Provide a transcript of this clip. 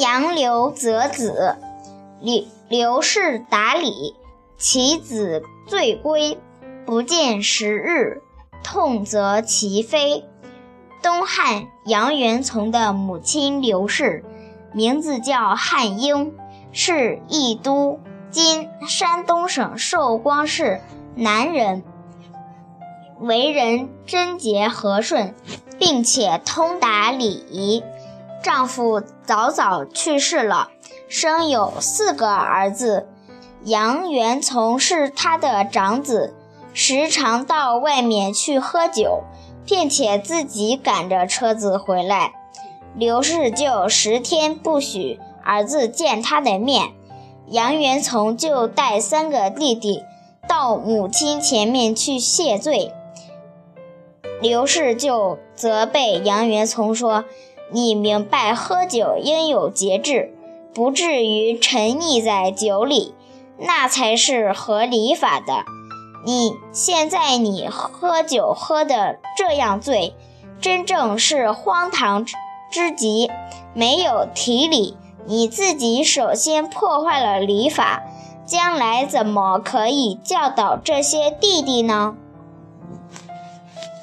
杨刘则子，刘刘氏达理，其子罪归，不见时日，痛则其非。东汉杨元从的母亲刘氏，名字叫汉英，是义都（今山东省寿光市）南人，为人贞洁和顺，并且通达礼仪。丈夫早早去世了，生有四个儿子。杨元从是他的长子，时常到外面去喝酒。并且自己赶着车子回来，刘氏就十天不许儿子见他的面。杨元从就带三个弟弟到母亲前面去谢罪。刘氏就责备杨元从说：“你明白喝酒应有节制，不至于沉溺在酒里，那才是合礼法的。”你现在你喝酒喝的这样醉，真正是荒唐之极，没有提理。你自己首先破坏了礼法，将来怎么可以教导这些弟弟呢？